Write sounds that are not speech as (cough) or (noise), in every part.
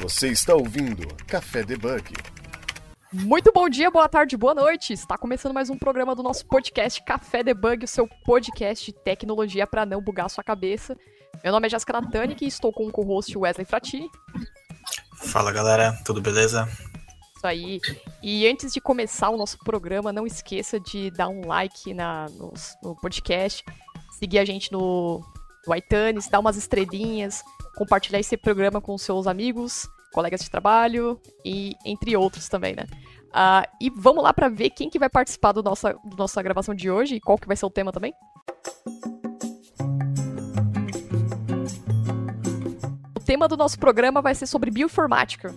Você está ouvindo Café Debug. Muito bom dia, boa tarde, boa noite. Está começando mais um programa do nosso podcast Café Debug, o seu podcast de tecnologia para não bugar a sua cabeça. Meu nome é Jéssica Natani e estou com o co-host Wesley Fratini. Fala galera, tudo beleza? Isso aí. E antes de começar o nosso programa, não esqueça de dar um like na, no, no podcast, seguir a gente no, no iTunes, dar umas estrelinhas, compartilhar esse programa com seus amigos, colegas de trabalho e entre outros também, né? Uh, e vamos lá para ver quem que vai participar do nossa, do nossa gravação de hoje e qual que vai ser o tema também. O tema do nosso programa vai ser sobre bioinformática.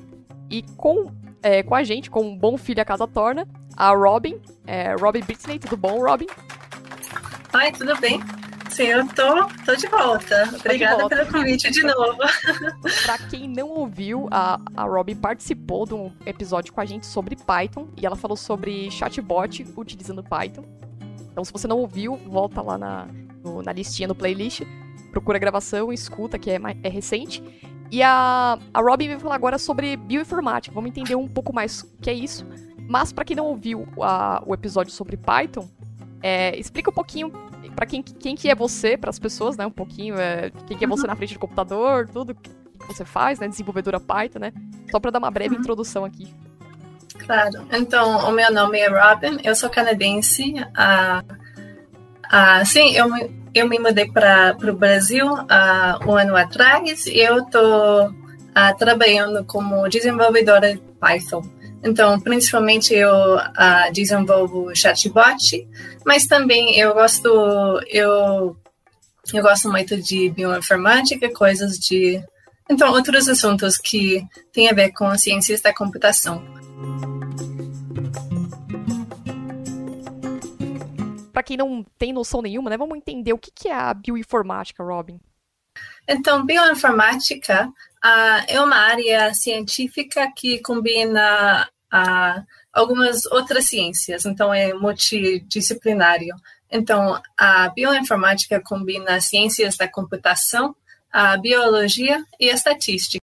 E com, é, com a gente, com um bom filho a casa torna, a Robin. É, Robin Britney, tudo bom, Robin? Oi, tudo bem? Sim, eu tô, tô de volta. Obrigada de volta. pelo convite de novo. (laughs) pra quem não ouviu, a, a Robin participou de um episódio com a gente sobre Python e ela falou sobre chatbot utilizando Python. Então, se você não ouviu, volta lá na, no, na listinha no playlist, procura a gravação, escuta, que é, é recente. E a, a Robin vai falar agora sobre bioinformática. Vamos entender um pouco mais o que é isso. Mas, para quem não ouviu a, o episódio sobre Python, é, explica um pouquinho para quem, quem que é você, para as pessoas, né? Um pouquinho, é, quem que é você na frente do computador, tudo que você faz, né? Desenvolvedora Python, né? Só para dar uma breve uhum. introdução aqui. Claro. Então, o meu nome é Robin, eu sou canadense. Ah, ah, sim, eu, eu me mudei para o Brasil ah, um ano atrás e eu estou ah, trabalhando como desenvolvedora Python. Então, principalmente eu uh, desenvolvo chatbot, mas também eu gosto eu eu gosto muito de bioinformática, coisas de então outros assuntos que têm a ver com ciências da computação. Para quem não tem noção nenhuma, né, vamos entender o que é a bioinformática, Robin. Então, bioinformática uh, é uma área científica que combina uh, algumas outras ciências, então é multidisciplinário. Então, a bioinformática combina ciências da computação, a biologia e a estatística.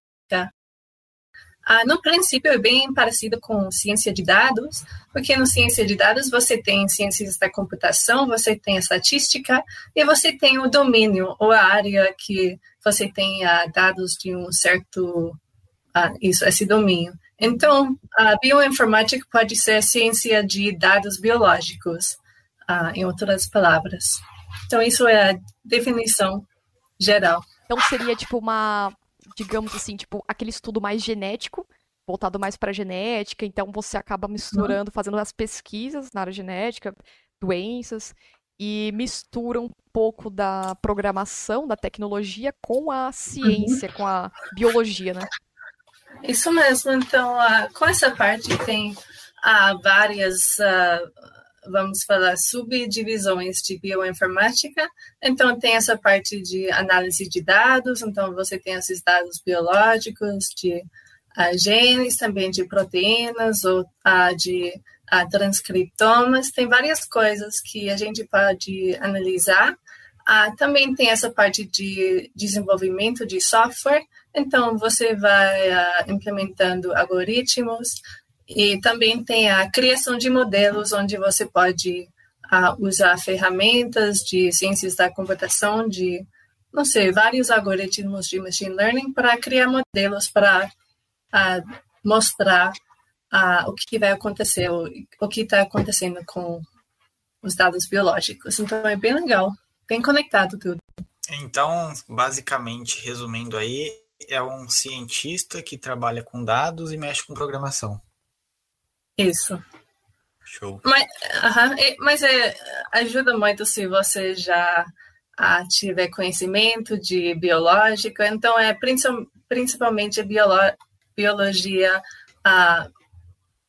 Ah, no princípio, é bem parecido com ciência de dados, porque no ciência de dados você tem ciências da computação, você tem a estatística e você tem o domínio ou a área que você tem ah, dados de um certo ah, isso, esse domínio. Então, a bioinformática pode ser ciência de dados biológicos, uh, em outras palavras. Então, isso é a definição geral. Então, seria tipo uma, digamos assim, tipo aquele estudo mais genético, voltado mais para genética. Então, você acaba misturando, uhum. fazendo as pesquisas na área genética, doenças, e mistura um pouco da programação, da tecnologia com a ciência, uhum. com a biologia, né? Isso mesmo. Então, com essa parte tem uh, várias, uh, vamos falar, subdivisões de bioinformática. Então, tem essa parte de análise de dados. Então, você tem esses dados biológicos de genes, também de proteínas ou de transcriptomas. Tem várias coisas que a gente pode analisar. também tem essa parte de desenvolvimento de software. Então, você vai uh, implementando algoritmos e também tem a criação de modelos, onde você pode uh, usar ferramentas de ciências da computação, de, não sei, vários algoritmos de machine learning para criar modelos para uh, mostrar o que vai acontecer, o, o que está acontecendo com os dados biológicos. Então, é bem legal, bem conectado tudo. Então, basicamente, resumindo aí, é um cientista que trabalha com dados e mexe com programação. Isso. Show. Mas, uh -huh, mas é, ajuda muito se você já ah, tiver conhecimento de biológica. Então, é principalmente a biolo biologia a,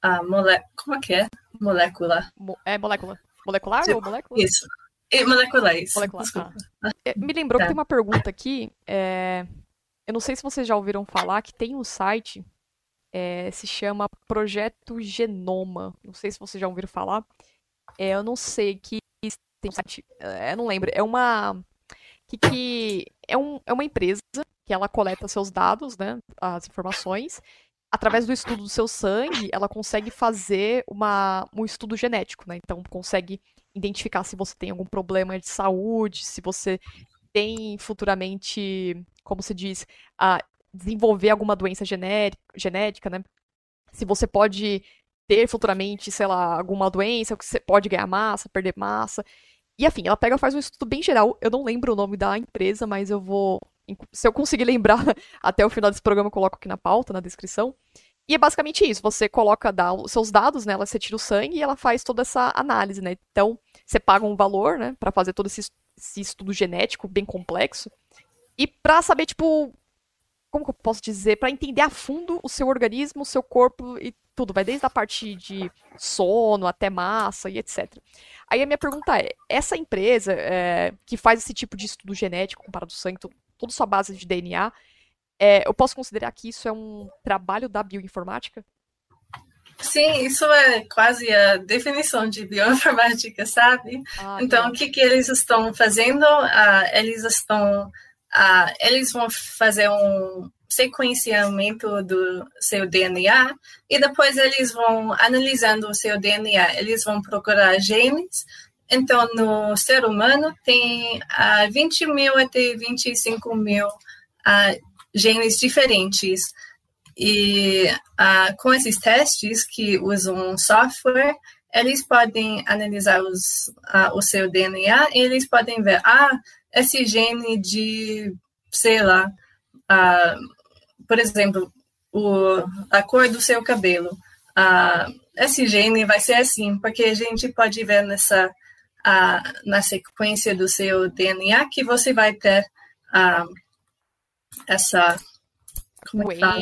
a mole como é que é? Molécula. É molécula. Molecular ou molécula? Isso. E moleculares. Molecular. Ah. Me lembrou tá. que tem uma pergunta aqui. É... Eu não sei se vocês já ouviram falar que tem um site, é, se chama Projeto Genoma. Não sei se vocês já ouviram falar. É, eu não sei que tem um site, é, não lembro. É uma que, que é, um, é uma empresa que ela coleta seus dados, né, as informações. Através do estudo do seu sangue, ela consegue fazer uma, um estudo genético, né? Então consegue identificar se você tem algum problema de saúde, se você tem futuramente, como se diz, a desenvolver alguma doença genética, né? Se você pode ter futuramente, sei lá, alguma doença, que você pode ganhar massa, perder massa. E afim, ela pega faz um estudo bem geral. Eu não lembro o nome da empresa, mas eu vou. Se eu conseguir lembrar (laughs) até o final desse programa, eu coloco aqui na pauta, na descrição. E é basicamente isso. Você coloca os seus dados nela, você tira o sangue e ela faz toda essa análise, né? Então, você paga um valor, né, para fazer todo esse, esse estudo genético bem complexo. E para saber, tipo, como que eu posso dizer, para entender a fundo o seu organismo, o seu corpo e tudo, vai desde a parte de sono até massa e etc. Aí a minha pergunta é, essa empresa é, que faz esse tipo de estudo genético comparado ao sangue, toda sua base de DNA, é, eu posso considerar que isso é um trabalho da bioinformática? Sim, isso é quase a definição de bioinformática, sabe? Ah, então, o que, que eles estão fazendo? Uh, eles estão, uh, eles vão fazer um sequenciamento do seu DNA e depois eles vão analisando o seu DNA, eles vão procurar genes. Então, no ser humano tem uh, 20 mil até 25 mil uh, genes diferentes. E uh, com esses testes que usam software, eles podem analisar os, uh, o seu DNA e eles podem ver, ah, esse gene de, sei lá, uh, por exemplo, o, a cor do seu cabelo. esse gene vai ser assim, porque a gente pode ver nessa, na sequência do seu DNA que você vai ter essa como é que fala?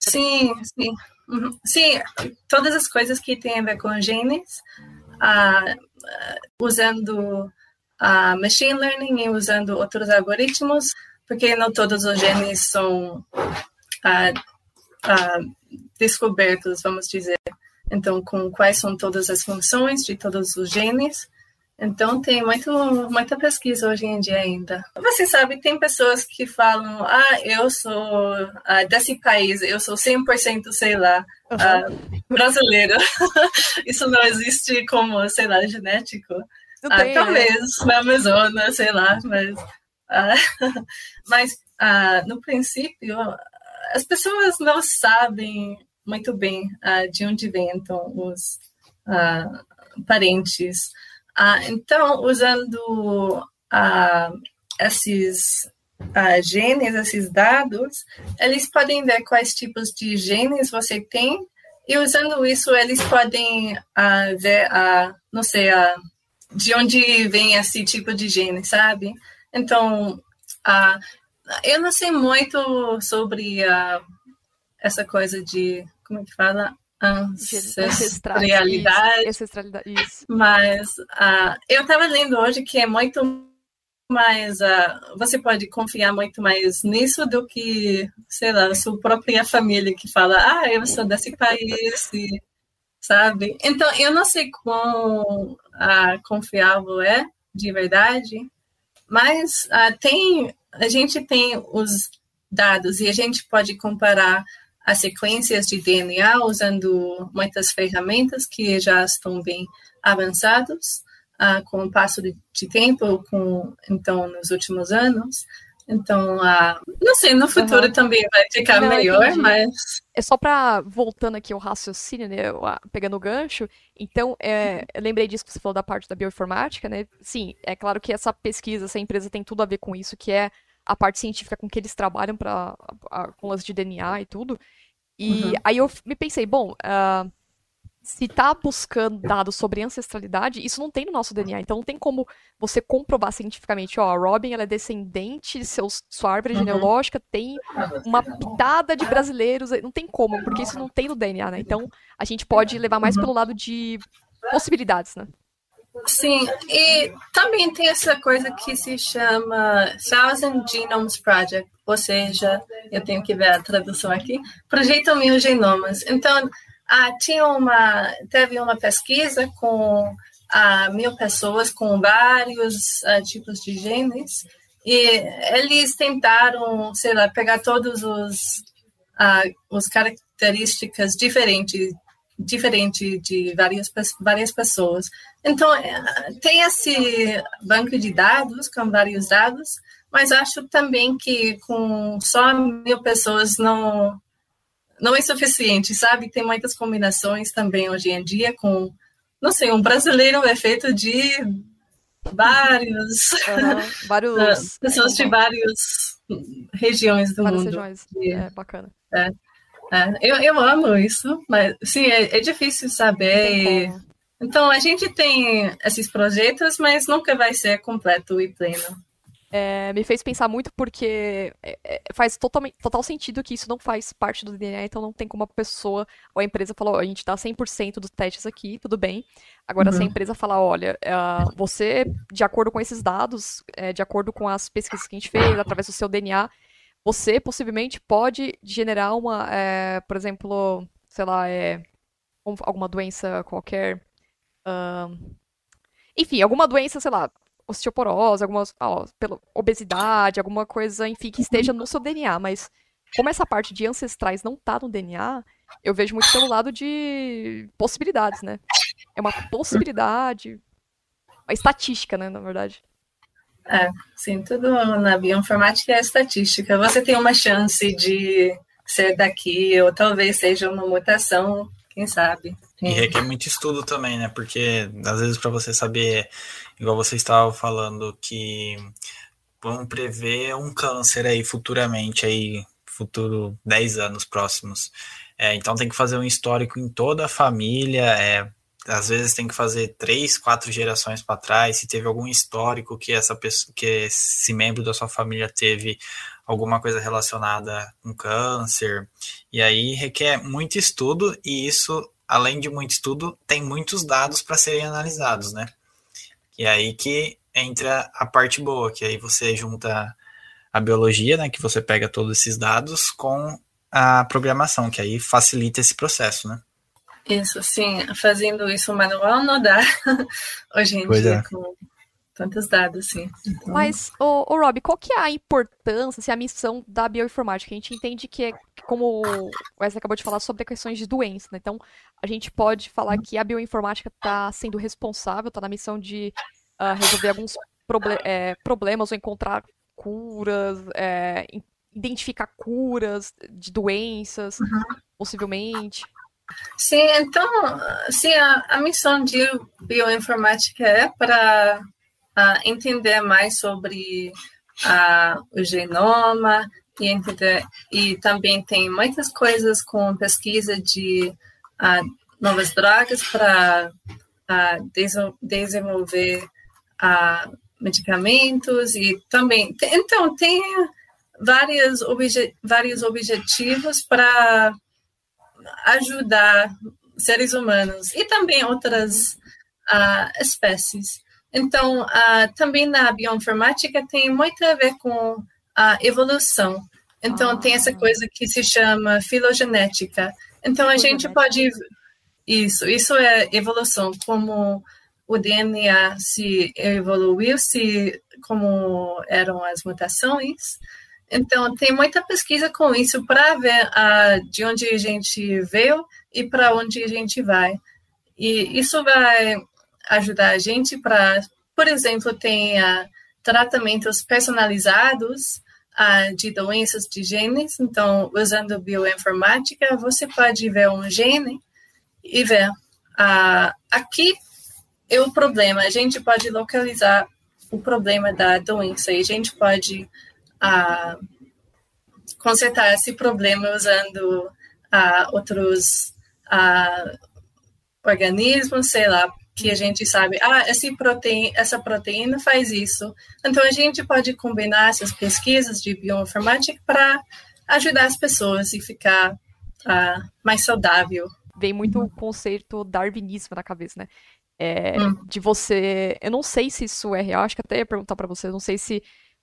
Sim, sim. Uhum. Sim, todas as coisas que têm a ver com genes, uh, usando uh, machine learning e usando outros algoritmos, porque não todos os genes são uh, descobertos, vamos dizer. Então, com quais são todas as funções de todos os genes, então tem muito, muita pesquisa hoje em dia ainda. Você sabe, tem pessoas que falam, ah, eu sou ah, desse país, eu sou 100%, sei lá, uhum. ah, brasileiro. (laughs) Isso não existe como, sei lá, genético. Ah, tem, né? talvez né? na Amazonas, sei lá, mas, ah, (laughs) mas ah, no princípio as pessoas não sabem muito bem ah, de onde vêm então os parentes. Ah, então, usando esses genes, esses dados, eles podem ver quais tipos de genes você tem e usando isso eles podem ver, ah, não sei, ah, de onde vem esse tipo de gene, sabe? Então, ah, eu não sei muito sobre ah, essa coisa de, como é que fala? ancestralidade. Ancestralidade, isso. Mas uh, eu estava lendo hoje que é muito mais. Uh, você pode confiar muito mais nisso do que, sei lá, sua própria família que fala, ah, eu sou desse país, e, sabe? Então, eu não sei quão uh, confiável é, de verdade, mas tem. A gente tem os dados e a gente pode comparar as sequências de DNA usando muitas ferramentas que já estão bem avançados uh, com o passo de, de, tempo, com então nos últimos anos. Então, uh, não sei, no futuro uhum. também vai ficar não, melhor, entendi. mas é só para voltando aqui ao raciocínio, né, pegando o gancho. Então, é, eu lembrei disso que você falou da parte da bioinformática, né? Sim, é claro que essa pesquisa, essa empresa tem tudo a ver com isso, que é a parte científica com que eles trabalham para com as de DNA e tudo. E uhum. aí eu me pensei, bom, uh, se tá buscando dados sobre ancestralidade, isso não tem no nosso DNA. Então não tem como você comprovar cientificamente, ó, a Robin ela é descendente, seus, sua árvore uhum. genealógica tem uma pitada de brasileiros. Não tem como, porque isso não tem no DNA, né? Então a gente pode levar mais uhum. pelo lado de possibilidades, né? Sim, e também tem essa coisa que se chama Thousand Genomes Project, ou seja, eu tenho que ver a tradução aqui, Projeto Mil Genomas. Então, ah, tinha uma, teve uma pesquisa com ah, mil pessoas com vários ah, tipos de genes, E eles tentaram, sei lá, pegar todos os uh, os características diferentes diferente de várias várias pessoas. Então é, tem esse banco de dados com vários dados, mas acho também que com só mil pessoas não não é suficiente, sabe? Tem muitas combinações também hoje em dia com não sei, um brasileiro é feito de vários, uhum, (laughs) vários pessoas de várias regiões do várias mundo. Regiões. É bacana. É, é, eu, eu amo isso, mas sim, é, é difícil saber. Então a gente tem esses projetos, mas nunca vai ser completo e pleno é, me fez pensar muito porque é, é, faz totalmente, total sentido que isso não faz parte do DNA, então não tem como a pessoa ou a empresa falar, a gente dá 100% dos testes aqui, tudo bem. Agora, uhum. se a uhum. empresa falar, olha, uh, você, de acordo com esses dados, é, de acordo com as pesquisas que a gente fez, através do seu DNA, você possivelmente pode generar uma, é, por exemplo, sei lá, é, alguma doença qualquer. Uh, enfim, alguma doença, sei lá, osteoporose, algumas ó, obesidade, alguma coisa, enfim, que esteja no seu DNA, mas como essa parte de ancestrais não tá no DNA, eu vejo muito pelo lado de possibilidades, né? É uma possibilidade, uma estatística, né, na verdade. É, sim, tudo na bioinformática é estatística. Você tem uma chance de ser daqui, ou talvez seja uma mutação, quem sabe. E requer muito estudo também, né? Porque às vezes para você saber igual você estava falando, que vão prever um câncer aí futuramente, aí, futuro 10 anos próximos. É, então tem que fazer um histórico em toda a família, é, às vezes tem que fazer três, quatro gerações para trás, se teve algum histórico que essa pessoa, que esse membro da sua família teve alguma coisa relacionada com câncer, e aí requer muito estudo, e isso, além de muito estudo, tem muitos dados para serem analisados, né? E é aí que entra a parte boa, que aí você junta a biologia, né, que você pega todos esses dados com a programação, que aí facilita esse processo, né? Isso, sim. Fazendo isso manual não dá (laughs) hoje em pois dia, é. com tantos dados, sim. Então... Mas, o, o Rob, qual que é a importância, assim, a missão da bioinformática? A gente entende que, é, como o Wesley acabou de falar, sobre questões de doença, né? Então, a gente pode falar que a bioinformática está sendo responsável, está na missão de uh, resolver alguns proble é, problemas ou encontrar curas, é, identificar curas de doenças, uhum. possivelmente. Sim, então, sim, a, a missão de bioinformática é para uh, entender mais sobre uh, o genoma e entender e também tem muitas coisas com pesquisa de uh, novas drogas para desenvolver medicamentos e também então tem vários, obje, vários objetivos para ajudar seres humanos e também outras uh, espécies. Então, uh, também na bioinformática tem muito a ver com a evolução. Então, ah. tem essa coisa que se chama filogenética. Então, a gente pode. Isso, isso é evolução, como o DNA se evoluiu, se como eram as mutações. Então, tem muita pesquisa com isso para ver uh, de onde a gente veio e para onde a gente vai. E isso vai ajudar a gente para, por exemplo, uh, tratamentos personalizados uh, de doenças de genes. Então, usando bioinformática, você pode ver um gene e ver uh, aqui é o problema. A gente pode localizar o problema da doença e a gente pode uh, consertar esse problema usando outros organismos, sei lá, que a gente sabe, ah, proteína, essa proteína faz isso. Então, a gente pode combinar essas pesquisas de bioinformática para ajudar as pessoas e ficar uh, mais saudável. Vem muito o conceito darwinismo na cabeça, né? É, hum. De você. Eu não sei se isso é real, acho que até ia perguntar para você, não sei se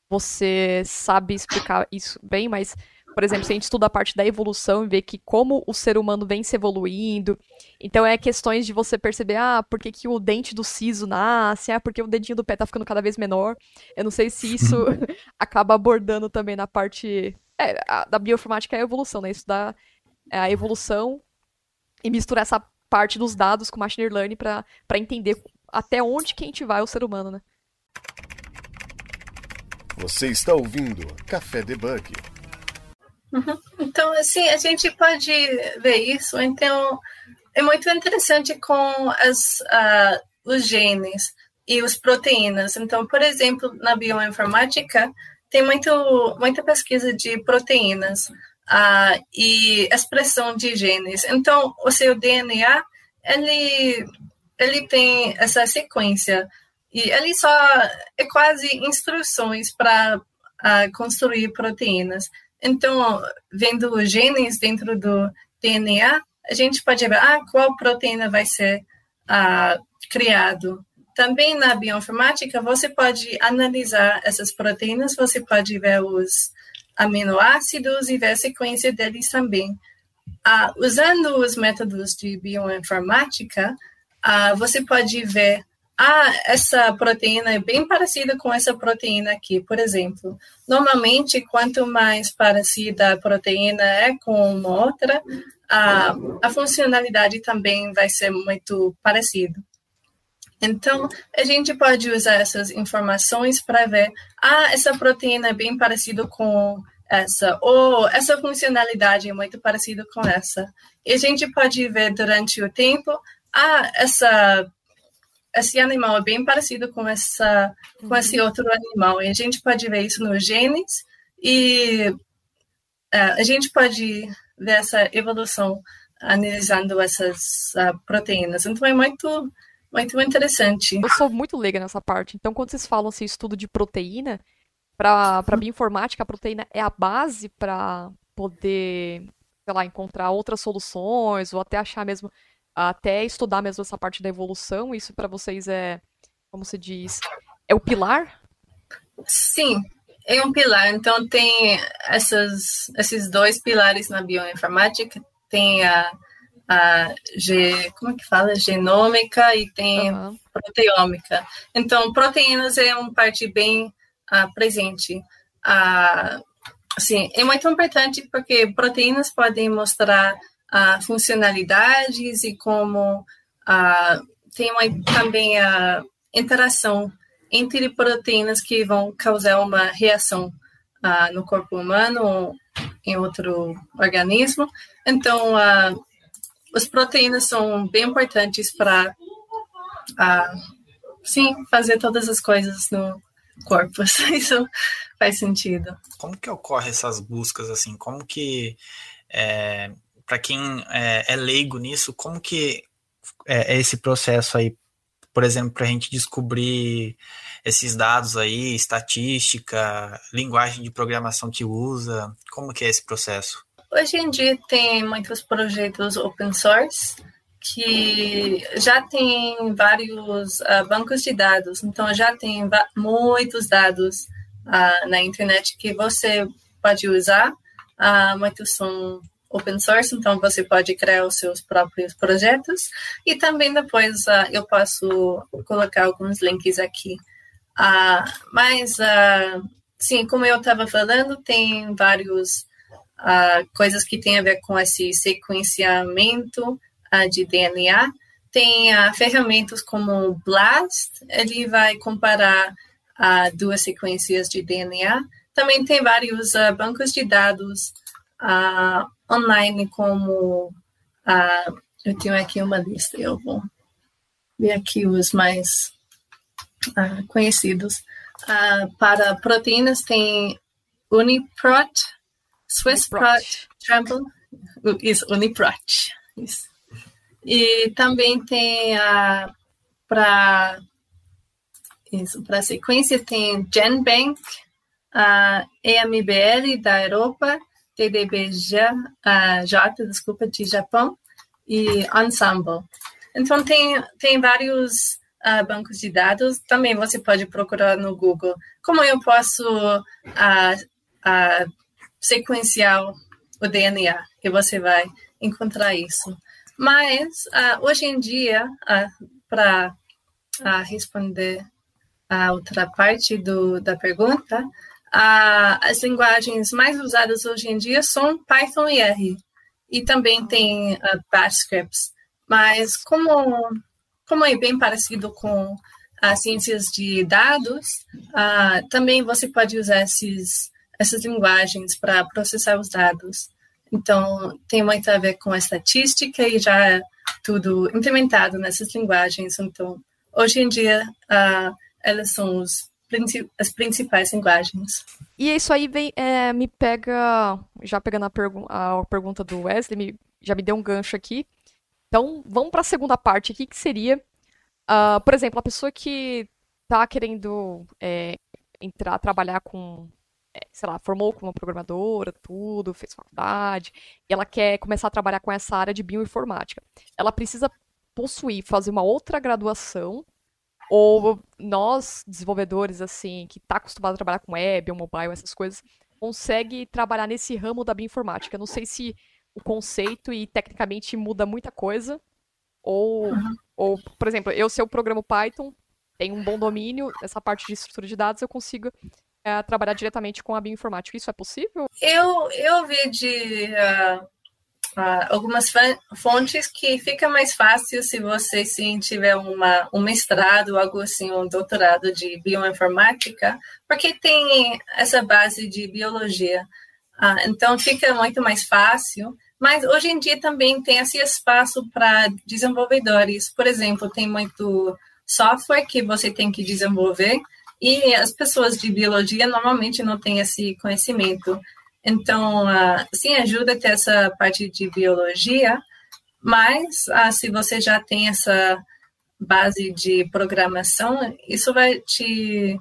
você sabe explicar isso bem, mas por exemplo, se a gente estuda a parte da evolução e vê que como o ser humano vem se evoluindo, então é questões de você perceber, ah, por que, que o dente do siso nasce, ah, porque o dedinho do pé tá ficando cada vez menor. Eu não sei se isso (laughs) (laughs) acaba abordando também na parte é, a, da bioinformática é a evolução, né? Estudar é, a evolução e misturar essa parte dos dados com machine learning para entender até onde que a gente vai o ser humano, né? Você está ouvindo Café Debug. Uhum. Então, assim, a gente pode ver isso. Então, é muito interessante com as, uh, os genes e as proteínas. Então, por exemplo, na bioinformática, tem muito, muita pesquisa de proteínas uh, e expressão de genes. Então, o seu DNA, ele, ele tem essa sequência e ele só é quase instruções para uh, construir proteínas. Então, vendo genes dentro do DNA, a gente pode ver ah, qual proteína vai ser ah, criado. Também na bioinformática, você pode analisar essas proteínas, você pode ver os aminoácidos e ver a sequência deles também. Ah, usando os métodos de bioinformática, ah, você pode ver ah, essa proteína é bem parecida com essa proteína aqui, por exemplo. Normalmente, quanto mais parecida a proteína é com uma outra, a, a funcionalidade também vai ser muito parecida. Então, a gente pode usar essas informações para ver, ah, essa proteína é bem parecida com essa, ou essa funcionalidade é muito parecida com essa. E a gente pode ver durante o tempo, ah, essa esse animal é bem parecido com essa com esse uhum. outro animal. E a gente pode ver isso nos genes e uh, a gente pode ver essa evolução analisando essas uh, proteínas. Então é muito muito interessante. Eu sou muito leiga nessa parte. Então quando vocês falam assim estudo de proteína para para bioinformática a proteína é a base para poder sei lá encontrar outras soluções ou até achar mesmo até estudar mesmo essa parte da evolução, isso para vocês é, como se diz, é o pilar? Sim, é um pilar. Então tem essas, esses dois pilares na bioinformática, tem a, a G, como é que fala? Genômica e tem uhum. proteômica. Então, proteínas é uma parte bem uh, presente. Uh, assim, é muito importante porque proteínas podem mostrar uh, funcionalidades e como uh, tem uma, também a interação entre proteínas que vão causar uma reação uh, no corpo humano ou em outro organismo. Então, uh, as proteínas são bem importantes para, sim, fazer todas as coisas no corpo. (laughs) Isso faz sentido. Como que ocorre essas buscas assim? Como que é, para quem é, é, leigo nisso, como que é, é esse processo aí, por exemplo, para a gente descobrir esses dados aí, estatística, linguagem de programação que usa, como que é esse processo? Hoje em dia tem muitos projetos open source que já tem vários uh, bancos de dados, então já tem muitos dados uh, na internet que você pode usar. Uh, muitos são open source, então você pode criar os seus próprios projetos e também depois uh, eu posso colocar alguns links aqui. Uh, mas, uh, sim, como eu estava falando, tem vários coisas que tem a ver com esse sequenciamento de DNA. Tem ferramentas como BLAST, ele vai comparar duas sequências de DNA. Também tem vários bancos de dados uh, online como eu tenho aqui uma lista, eu vou ver aqui os mais uh, conhecidos. Uh, para proteínas tem Uniprot, Swissprot, Trample, isso, Uniprot, isso. E também tem a para isso, para sequência tem GenBank, a EMBL da Europa TDBJ, uh, J, desculpa, de Japão, e Ensemble. Então, tem, tem vários uh, bancos de dados. Também você pode procurar no Google. Como eu posso uh, sequencial o DNA, que você vai encontrar isso. Mas, hoje em dia, para responder a outra parte do, da pergunta, as linguagens mais usadas hoje em dia são Python e R. E também tem uh, Bash scripts. Mas como, como é bem parecido com as ciências de dados, também você pode usar esses, essas linguagens para processar os dados. Então, tem muito a ver com a estatística e já é tudo implementado nessas linguagens. Então, hoje em dia, uh, elas são os, as principais linguagens. E isso aí vem, é, me pega, já pegando a, a pergunta do Wesley, me, já me deu um gancho aqui. Então, vamos para a segunda parte aqui, que seria, uh, por exemplo, a pessoa que está querendo é, entrar, trabalhar com é, sei lá, formou como programadora, tudo, fez faculdade, e ela quer começar a trabalhar com essa área de bioinformática. Ela precisa possuir, fazer uma outra graduação, ou nós, desenvolvedores, assim, que está acostumado a trabalhar com web ou mobile, essas coisas, consegue trabalhar nesse ramo da bioinformática. Não sei se o conceito e tecnicamente muda muita coisa, ou, uhum. ou por exemplo, eu se eu programo Python, tenho um bom domínio, essa parte de estrutura de dados, eu consigo é, trabalhar diretamente com a bioinformática. Isso é possível? Eu, eu vi de uh, uh, algumas fontes que fica mais fácil se você sim tiver uma, um mestrado, algo assim, um doutorado de bioinformática, porque tem essa base de biologia. Uh, então fica muito mais fácil. Mas hoje em dia também tem esse espaço para desenvolvedores. Por exemplo, tem muito software que você tem que desenvolver e as pessoas de biologia normalmente não têm esse conhecimento. Então, uh, sim, ajuda a ter essa parte de biologia, mas uh, se você já tem essa base de programação, isso vai te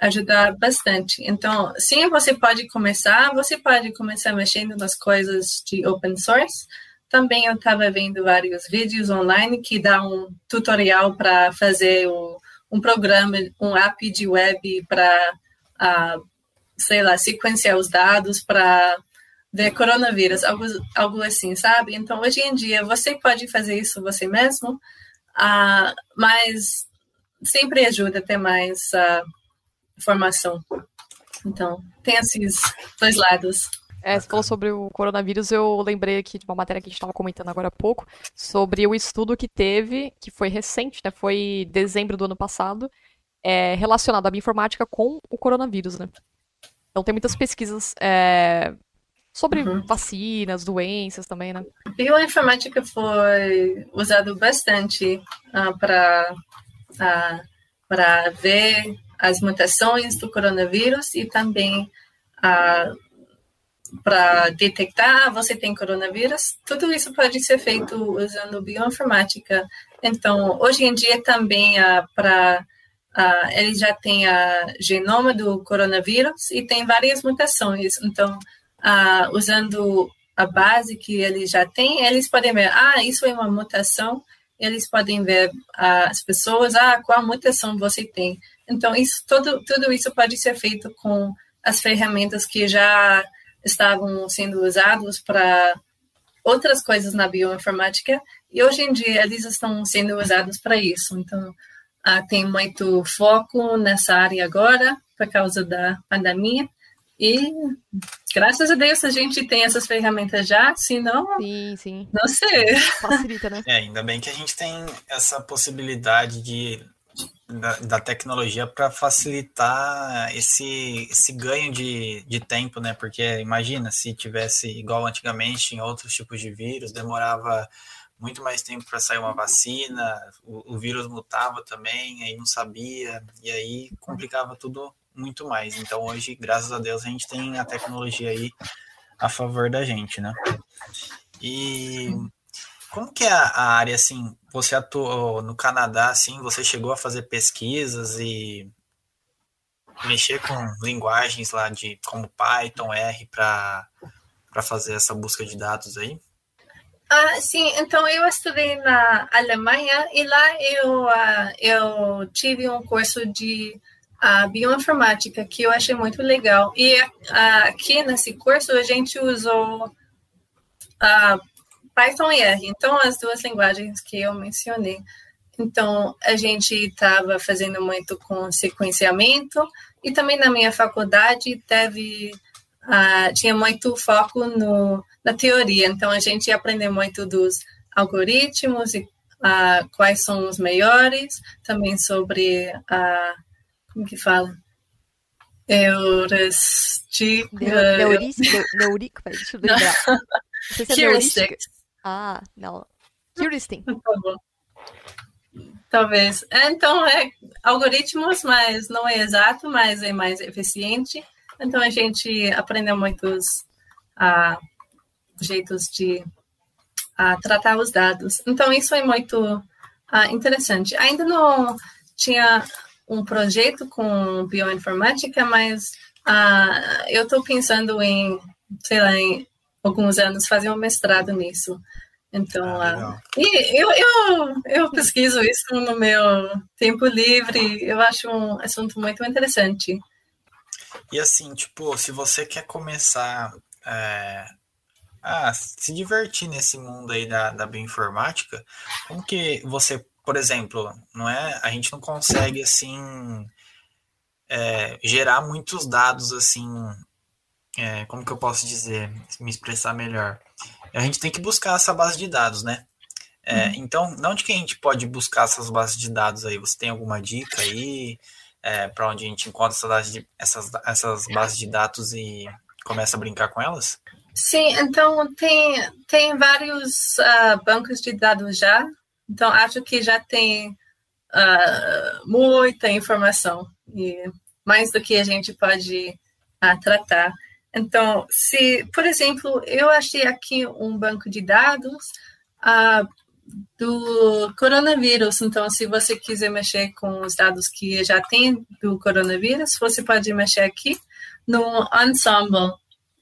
ajudar bastante. Então, sim, você pode começar, você pode começar mexendo nas coisas de open source. Também eu estava vendo vários vídeos online que dá um tutorial para fazer o um programa, um app de web para, uh, sei lá, sequenciar os dados para ver coronavírus, algo, algo assim, sabe? Então, hoje em dia, você pode fazer isso você mesmo, uh, mas sempre ajuda a ter mais uh. Então, tem esses dois lados. É, você falou sobre o coronavírus, eu lembrei aqui de uma matéria que a gente estava comentando agora há pouco, sobre o estudo que teve, que foi recente, né? Foi dezembro do ano passado, é, relacionado à bioinformática com o coronavírus, né? Então tem muitas pesquisas é, sobre uhum. vacinas, doenças também, né? Bioinformática foi usado bastante uh, ah, para uh, ah, para ver as mutações do coronavírus e também uh, para detectar ah, você tem coronavírus, tudo isso pode ser feito usando bioinformática. Então, hoje em dia também uh, para uh, ele já tem a genoma do coronavírus e tem várias mutações. Então, uh, usando a base que ele já tem, eles podem ver, ah, isso é uma mutação. Eles podem ver uh, as pessoas, ah, qual mutação você tem. Então, isso, tudo, tudo isso pode ser feito com as ferramentas que já estavam sendo usados para outras coisas na bioinformática e hoje em dia eles estão sendo usados para isso. Então, ah, tem muito foco nessa área agora por causa da pandemia. E graças a Deus a gente tem essas ferramentas já, senão. Sim, sim. Não sei. Facilita, né? (laughs) É, ainda bem que a gente tem essa possibilidade de da, da tecnologia para facilitar esse, esse ganho de, de tempo, né? Porque imagina se tivesse igual antigamente em outros tipos de vírus, demorava muito mais tempo para sair uma vacina, o, o, vírus mutava também, aí não sabia, e aí complicava tudo muito mais. Então hoje, graças a Deus, a gente tem a tecnologia aí a favor da gente, né? E como que é a área, assim, você atuou no Canadá, assim, você chegou a fazer pesquisas e mexer com linguagens lá de como Python, R para fazer essa busca de dados aí? Ah, sim, então eu estudei na Alemanha e lá eu, uh, eu tive um curso de a bioinformática, que eu achei muito legal. E aqui nesse curso a gente usou a Python e R, então as duas linguagens que eu mencionei. Então, a gente estava fazendo muito com sequenciamento e também na minha faculdade teve uh, tinha muito foco no, na teoria. Então, a gente aprendeu muito dos algoritmos e uh, quais são os melhores, também sobre a uh, como que fala? Heuristic. Neurística, neuric, deixa eu lembrar. Se é (laughs) Ah, não. Heuristic. Tá. Talvez. Então, é algoritmos, mas não é exato, mas é mais eficiente. Então, a gente aprendeu muitos uh, jeitos de uh, tratar os dados. Então, isso é muito uh, interessante. Ainda não tinha um projeto com bioinformática, mas eu estou pensando em, sei lá, em alguns anos fazer um mestrado nisso. Então, ah, e eu, eu, eu pesquiso isso no meu tempo livre, eu acho um assunto muito interessante. E assim, tipo, se você quer começar é, a se divertir nesse mundo aí da, da bioinformática, como que você, por exemplo, não é? A gente não consegue assim é, gerar muitos dados assim. É, como que eu posso dizer, me expressar melhor? a gente tem que buscar essa base de dados, né? É, uhum. Então, onde que a gente pode buscar essas bases de dados aí? Você tem alguma dica aí é, para onde a gente encontra essas, essas, essas bases de dados e começa a brincar com elas? Sim, então tem, tem vários uh, bancos de dados já. Então, acho que já tem uh, muita informação e mais do que a gente pode uh, tratar. Então, se, por exemplo, eu achei aqui um banco de dados do coronavírus. Então, se você quiser mexer com os dados que já tem do coronavírus, você pode mexer aqui no Ensemble.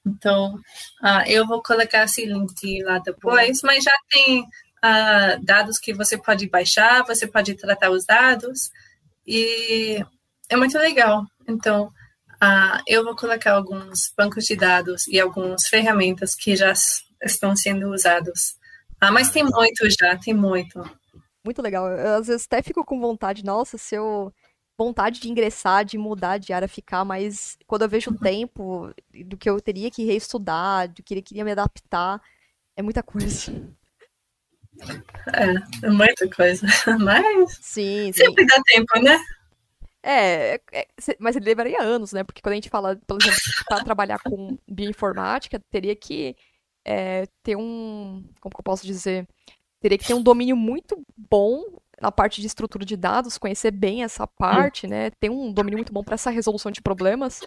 Então, uh, eu vou colocar esse link lá depois, mas já tem uh, dados que você pode baixar, você pode tratar os dados, e é muito legal. Então, Uh, eu vou colocar alguns bancos de dados e algumas ferramentas que já estão sendo usados. Uh, mas tem muito já, tem muito. Muito legal. Eu, às vezes até fico com vontade, nossa, se eu. Vontade de ingressar, de mudar de área, ficar, mas quando eu vejo o tempo do que eu teria que reestudar, do que eu queria me adaptar, é muita coisa. É, é muita coisa. (laughs) Mas. Sim, sempre sim. dá tempo, né? É, é, é mas ele levaria anos, né? Porque quando a gente fala, por exemplo, para trabalhar com bioinformática, teria que é, ter um. Como que eu posso dizer? Teria que ter um domínio muito bom na parte de estrutura de dados, conhecer bem essa parte, né? Ter um domínio muito bom para essa resolução de problemas,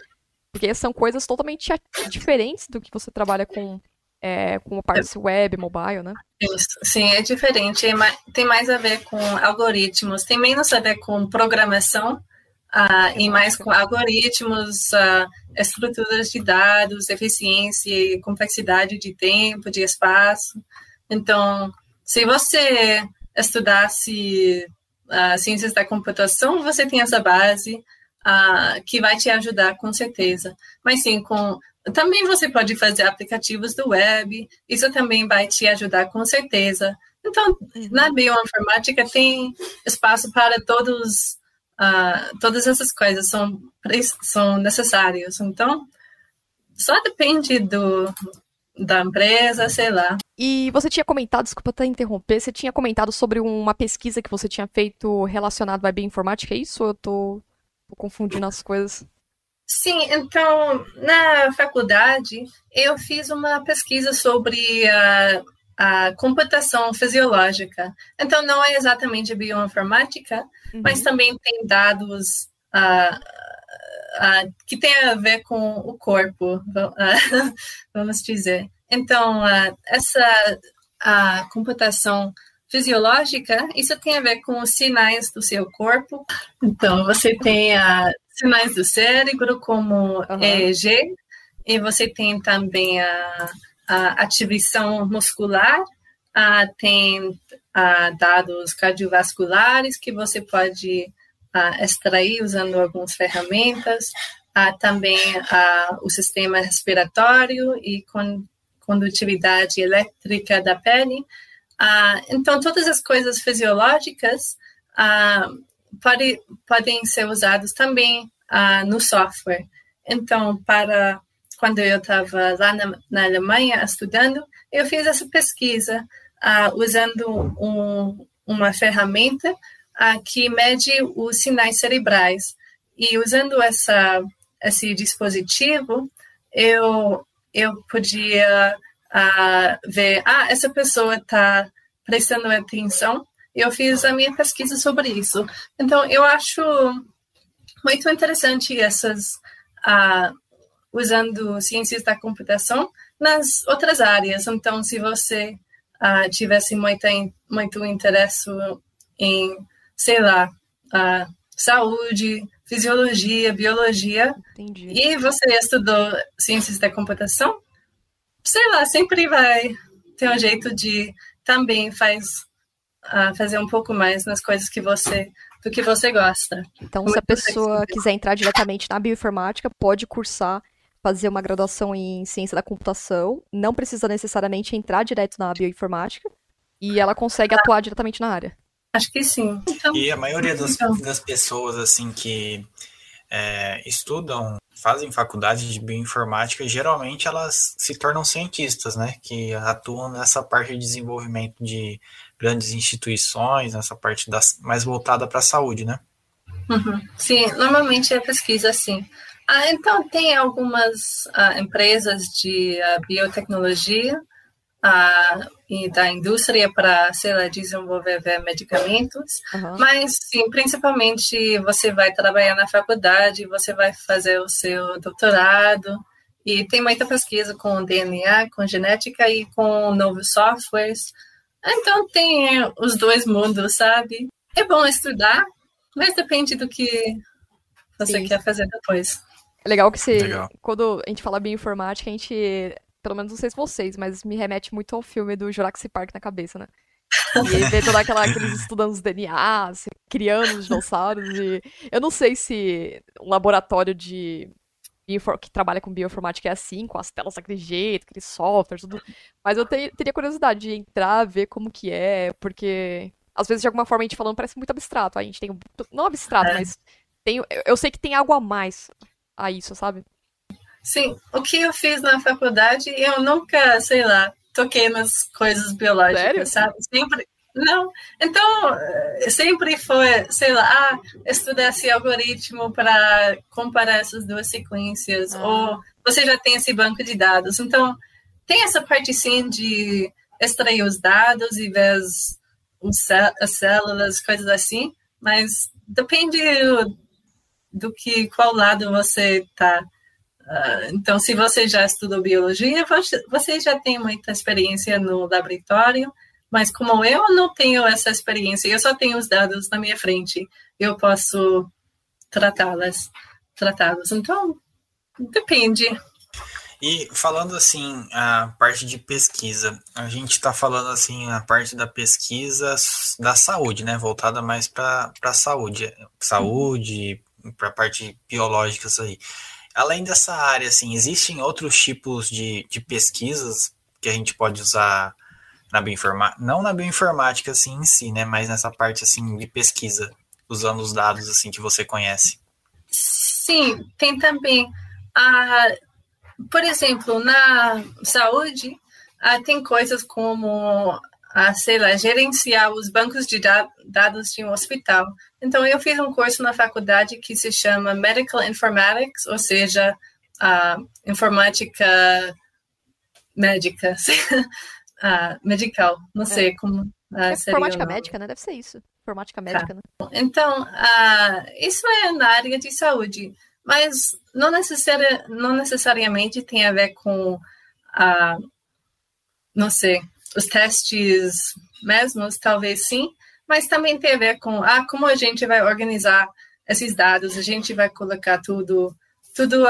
porque são coisas totalmente diferentes do que você trabalha com é, com a parte web, mobile, né? Isso, sim, é diferente. Tem mais a ver com algoritmos, tem menos a ver com programação uh, e mais com algoritmos, uh, estruturas de dados, eficiência e complexidade de tempo, de espaço. Então, se você estudasse uh, ciências da computação, você tem essa base que vai te ajudar com certeza. Mas sim, com também você pode fazer aplicativos do web, isso também vai te ajudar com certeza. Então, na bioinformática tem espaço para todos Uh, todas essas coisas são, são necessárias. Então, só depende do, da empresa, sei lá. E você tinha comentado, desculpa até interromper, você tinha comentado sobre uma pesquisa que você tinha feito relacionada à bioinformática, é isso? Eu tô, tô confundindo as coisas? Sim, então, na faculdade, eu fiz uma pesquisa sobre a a computação fisiológica. Então, não é exatamente bioinformática, uhum. mas também tem dados uh, uh, que tem a ver com o corpo, uh, (laughs) vamos dizer. Então, essa a computação fisiológica, isso tem a ver com os sinais do seu corpo. Então, você tem uh, sinais do cérebro, como uhum. EEG, e você tem também a a ativação muscular, uh, tem uh, dados cardiovasculares que você pode extrair usando algumas ferramentas, também o sistema respiratório e con condutividade elétrica da pele. então, todas as coisas fisiológicas pode, podem ser usadas também no software. Então, para quando eu estava lá na, na, Alemanha estudando, eu fiz essa pesquisa usando um, uma ferramenta que mede os sinais cerebrais. E usando essa, esse dispositivo, eu, eu podia uh, ver, ah, essa pessoa está prestando atenção. Eu fiz a minha pesquisa sobre isso. Então, eu acho muito interessante essas, uh, usando ciências da computação nas outras áreas. Então, se você uh, tivesse muito, muito interesse em sei lá, a saúde, fisiologia, biologia, Entendi. e você estudou ciências da computação, sei lá, sempre vai ter um jeito de também faz uh, fazer um pouco mais nas coisas que você do que você gosta. Então, se a pessoa quiser entrar diretamente na bioinformática, pode cursar, fazer uma graduação em ciência da computação, não precisa necessariamente entrar direto na bioinformática, e ela consegue atuar diretamente na área. Acho que sim. Então, e a maioria das, então. das pessoas assim que é, estudam, fazem faculdade de bioinformática, geralmente elas se tornam cientistas, né? Que atuam nessa parte de desenvolvimento de grandes instituições, nessa parte das, mais voltada para a saúde, né? Uhum. Sim, normalmente é pesquisa assim. Ah, então, tem algumas ah, empresas de ah, biotecnologia uh, e da indústria para, sei lá, desenvolver medicamentos, uhum. mas sim, principalmente você vai trabalhar na faculdade, você vai fazer o seu doutorado, e tem muita pesquisa com DNA, com genética e com novos softwares. Então tem os dois mundos, sabe? É bom estudar, mas depende do que você Sim. quer fazer depois. É legal que você, legal. quando a gente fala bioinformática, a gente pelo menos não sei se vocês, mas me remete muito ao filme do Jurassic Park na cabeça, né? E ver toda aquela, aqueles estudando os DNA, assim, criando os dinossauros. E eu não sei se um laboratório de que trabalha com bioinformática é assim, com as telas daquele jeito, aquele software, tudo. Mas eu te, teria curiosidade de entrar, ver como que é, porque às vezes de alguma forma a gente falando parece muito abstrato. A gente tem não abstrato, é. mas tem, eu sei que tem algo a mais a isso, sabe? Sim, o que eu fiz na faculdade, eu nunca, sei lá, toquei nas coisas biológicas, Sério? sabe? Sempre. Não. Então, eh, sempre foi, sei lá, ah, estudar esse algoritmo para comparar essas duas sequências, ah. ou você já tem esse banco de dados. Então, tem essa parte sim de extrair os dados e ver as, as células, coisas assim, mas depende do, que, qual lado você está Uh, então, se você já estudou biologia, você já tem muita experiência no laboratório, mas como eu não tenho essa experiência, eu só tenho os dados na minha frente, eu posso tratá-las, tratá-los. Então, depende. E falando assim, a parte de pesquisa, a gente está falando assim, a parte da pesquisa da saúde, né? Voltada mais para a saúde, saúde, para a parte biológica, isso aí. Além dessa área, assim, existem outros tipos de, de pesquisas que a gente pode usar na bioinformática, não na bioinformática assim em si, né, mas nessa parte assim de pesquisa, usando os dados assim que você conhece. Sim, tem também a por exemplo, na saúde, tem coisas como a, sei lá, gerenciar os bancos de dados de um hospital. Então, eu fiz um curso na faculdade que se chama Medical Informatics, ou seja, a informática médica, (laughs) uh, medical, não sei é. como uh, é Informática médica, né? Deve ser isso. Informática tá. médica, tá. né? Então, isso é na área de saúde, mas não, necessari não necessariamente tem a ver com, uh, não sei, os testes mesmos, talvez sim, mas também tem a ver com ah, como a gente vai organizar esses dados, a gente vai colocar tudo, tudo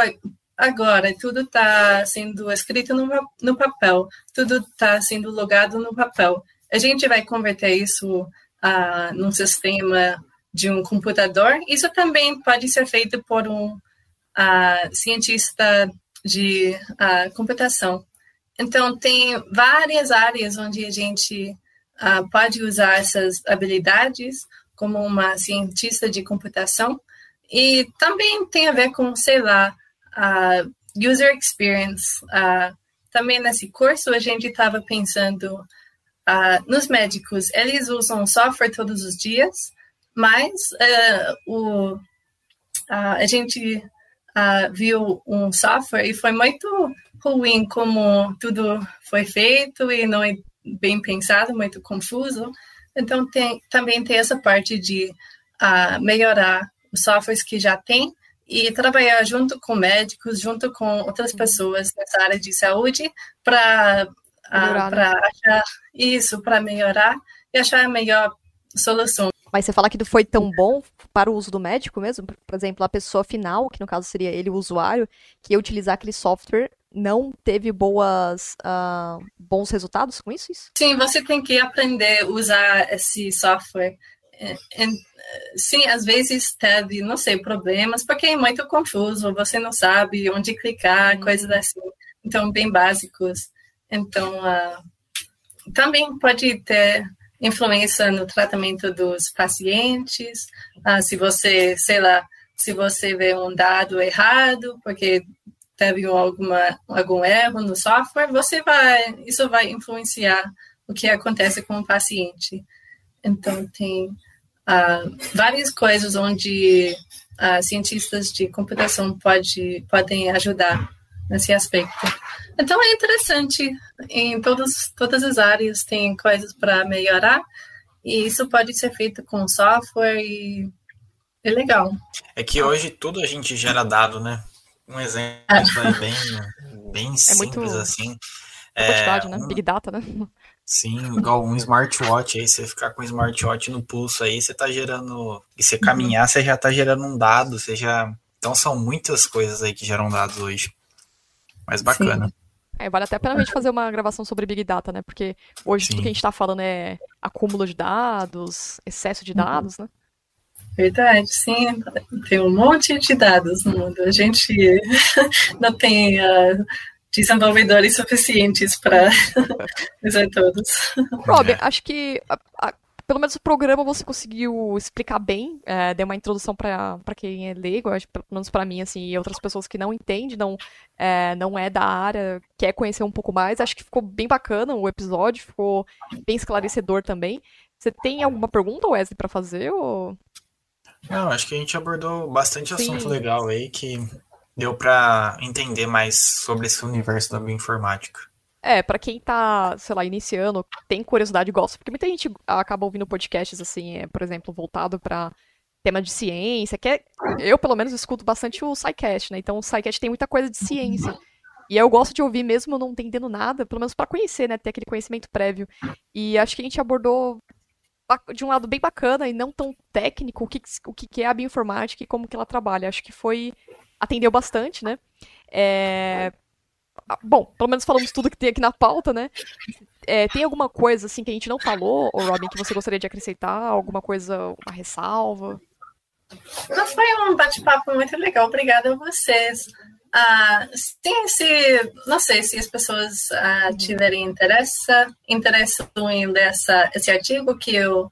agora, tudo está sendo escrito no, no papel, tudo está sendo logado no papel. A gente vai converter isso uh, num sistema de um computador. Isso também pode ser feito por um uh, cientista de uh, computação. Então, tem várias áreas onde a gente uh, pode usar essas habilidades como uma cientista de computação e também tem a ver com, sei lá, uh, user experience. Também nesse curso a gente estava pensando nos médicos, eles usam software todos os dias, mas o, a gente viu um software e foi muito ruim como tudo foi feito e não é bem pensado, muito confuso. Então, tem, também tem essa parte de uh, melhorar os softwares que já tem e trabalhar junto com médicos, junto com outras pessoas nessa área de saúde para uh, né? achar isso, para melhorar e achar a melhor solução. Mas você fala que foi tão bom para o uso do médico mesmo? Por exemplo, a pessoa final, que no caso seria ele, o usuário, que ia utilizar aquele software não teve boas, uh, bons resultados com isso, isso? Sim, você tem que aprender a usar esse software. É, é, sim, às vezes teve, não sei, problemas, porque é muito confuso, você não sabe onde clicar, uhum. coisas assim. Então, bem básicos. Então, uh, também pode ter influência no tratamento dos pacientes. Uh, se você, sei lá, se você vê um dado errado, porque teve alguma, algum erro no software, você vai, isso vai influenciar o que acontece com o paciente. Então, tem uh, várias coisas onde uh, cientistas de computação pode, podem ajudar nesse aspecto. Então, é interessante. Em todos, todas as áreas tem coisas para melhorar, e isso pode ser feito com software e é legal. É que hoje tudo a gente gera dado, né? Um exemplo é. bem, bem simples é muito... assim. É, né? Um... Big Data, né? Sim, igual um smartwatch aí, você ficar com um smartwatch no pulso aí, você tá gerando. E você caminhar, uhum. você já tá gerando um dado, você já. Então são muitas coisas aí que geram dados hoje. Mas bacana. É, vale até a pena a gente fazer uma gravação sobre Big Data, né? Porque hoje Sim. tudo que a gente tá falando é acúmulo de dados, excesso de uhum. dados, né? Verdade, sim. Tem um monte de dados no mundo. A gente (laughs) não tem uh, desenvolvedores suficientes para usar (laughs) todos. Rob, acho que a, a, pelo menos o programa você conseguiu explicar bem, é, deu uma introdução para quem é leigo, acho, pelo menos para mim, assim, e outras pessoas que não entendem, não é, não é da área, quer conhecer um pouco mais. Acho que ficou bem bacana o episódio, ficou bem esclarecedor também. Você tem alguma pergunta, Wesley, para fazer? Ou... Não, acho que a gente abordou bastante Sim. assunto legal aí que deu para entender mais sobre esse universo da bioinformática. É, para quem tá, sei lá, iniciando, tem curiosidade, gosta, porque muita gente acaba ouvindo podcasts assim, é, por exemplo, voltado para tema de ciência, que é, eu pelo menos escuto bastante o SciCast, né? Então o SciCast tem muita coisa de ciência. E eu gosto de ouvir mesmo não entendendo nada, pelo menos para conhecer, né, ter aquele conhecimento prévio. E acho que a gente abordou de um lado bem bacana e não tão técnico o que, o que é a bioinformática e como que ela trabalha. Acho que foi. atendeu bastante, né? É... Bom, pelo menos falamos tudo que tem aqui na pauta, né? É, tem alguma coisa assim que a gente não falou, ou Robin, que você gostaria de acrescentar? Alguma coisa, uma ressalva? Não, foi um bate-papo muito legal. Obrigada a vocês. Ah, sim, se, não sei se as pessoas ah, tiverem interesse, interesse em ler essa, esse artigo que eu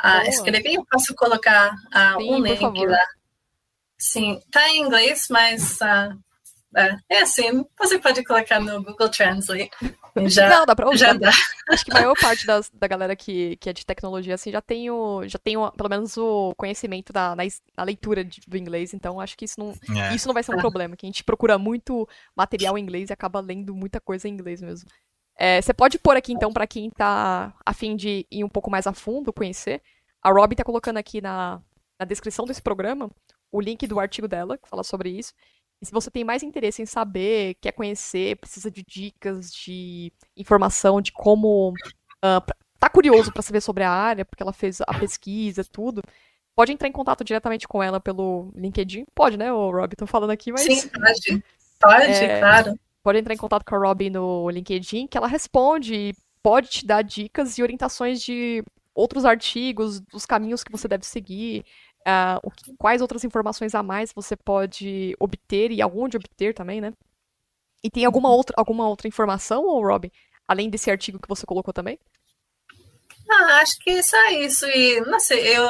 ah, escrevi, eu posso colocar ah, sim, um link lá. Sim, tá em inglês, mas ah, é, é assim, você pode colocar no Google Translate. Já, Não, dá pra ouvir. Já dá. Acho que a maior parte das, da galera que, que é de tecnologia assim já tem, o, já tem o, pelo menos o conhecimento da, na, na leitura de, do inglês, então acho que isso não, é. isso não vai ser um problema, que a gente procura muito material em inglês e acaba lendo muita coisa em inglês mesmo. É, você pode pôr aqui então para quem tá afim de ir um pouco mais a fundo, conhecer. A Rob tá colocando aqui na, na descrição desse programa o link do artigo dela, que fala sobre isso. E se você tem mais interesse em saber, quer conhecer, precisa de dicas, de informação de como. Uh, tá curioso para saber sobre a área, porque ela fez a pesquisa, tudo. Pode entrar em contato diretamente com ela pelo LinkedIn. Pode, né, o Rob? Tô falando aqui, mas. Sim, pode. Pode, é, claro. Pode entrar em contato com a Rob no LinkedIn, que ela responde e pode te dar dicas e orientações de outros artigos, os caminhos que você deve seguir, uh, que, quais outras informações a mais você pode obter e aonde obter também, né? E tem alguma outra, alguma outra informação, ou Robin, além desse artigo que você colocou também? Ah, acho que só isso. E, não sei, eu,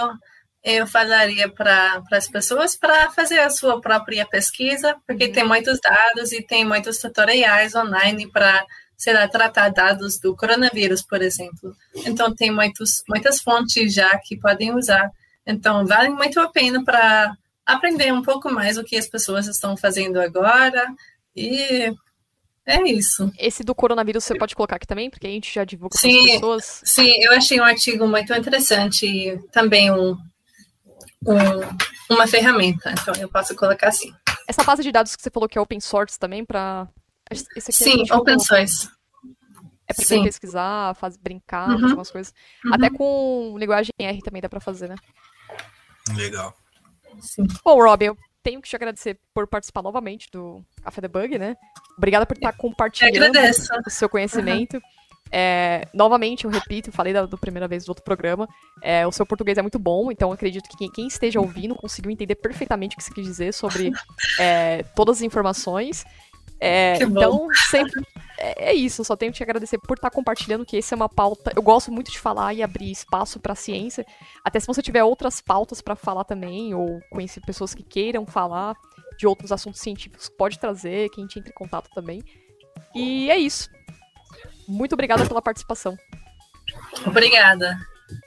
eu falaria para as pessoas para fazer a sua própria pesquisa, porque uhum. tem muitos dados e tem muitos tutoriais online para, sei lá, tratar dados do coronavírus, por exemplo. Então, tem muitos, muitas fontes já que podem usar. Então, vale muito a pena para aprender um pouco mais o que as pessoas estão fazendo agora e é isso. Esse do coronavírus você pode colocar aqui também, porque a gente já divulga para as pessoas. Sim, eu achei um artigo muito interessante e também um, um, uma ferramenta. Então eu posso colocar assim. Essa base de dados que você falou que é open source também para Sim, open source. É para quem pesquisar, fazer, brincar, uhum. fazer umas coisas. Uhum. Até com linguagem R também dá para fazer, né? Legal. Sim. Bom, Rob, eu tenho que te agradecer por participar novamente do Café Debug, né? Obrigada por estar compartilhando o seu conhecimento. Uhum. É, novamente, eu repito, falei da, da, primeira vez do outro programa, é, o seu português é muito bom, então acredito que quem, quem, esteja ouvindo conseguiu entender perfeitamente o que você quis dizer sobre é, todas as informações. É, então, sempre. É, é, isso, eu só tenho que te agradecer por estar compartilhando que essa é uma pauta. Eu gosto muito de falar e abrir espaço para a ciência. Até se você tiver outras pautas para falar também, ou conhecer pessoas que queiram falar de outros assuntos científicos, pode trazer, que a gente entre em contato também. E é isso. Muito obrigada pela participação. Obrigada.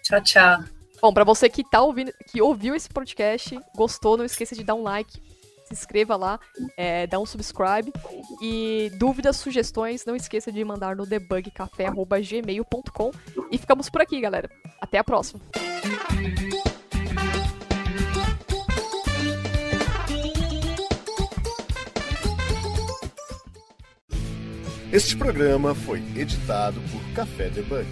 Tchau, tchau. Bom, para você que tá ouvindo, que ouviu esse podcast, gostou, não esqueça de dar um like, se inscreva lá, é, dá um subscribe. E dúvidas, sugestões, não esqueça de mandar no debugcafé.gmail.com. E ficamos por aqui, galera. Até a próxima. Este programa foi editado por Café Debug.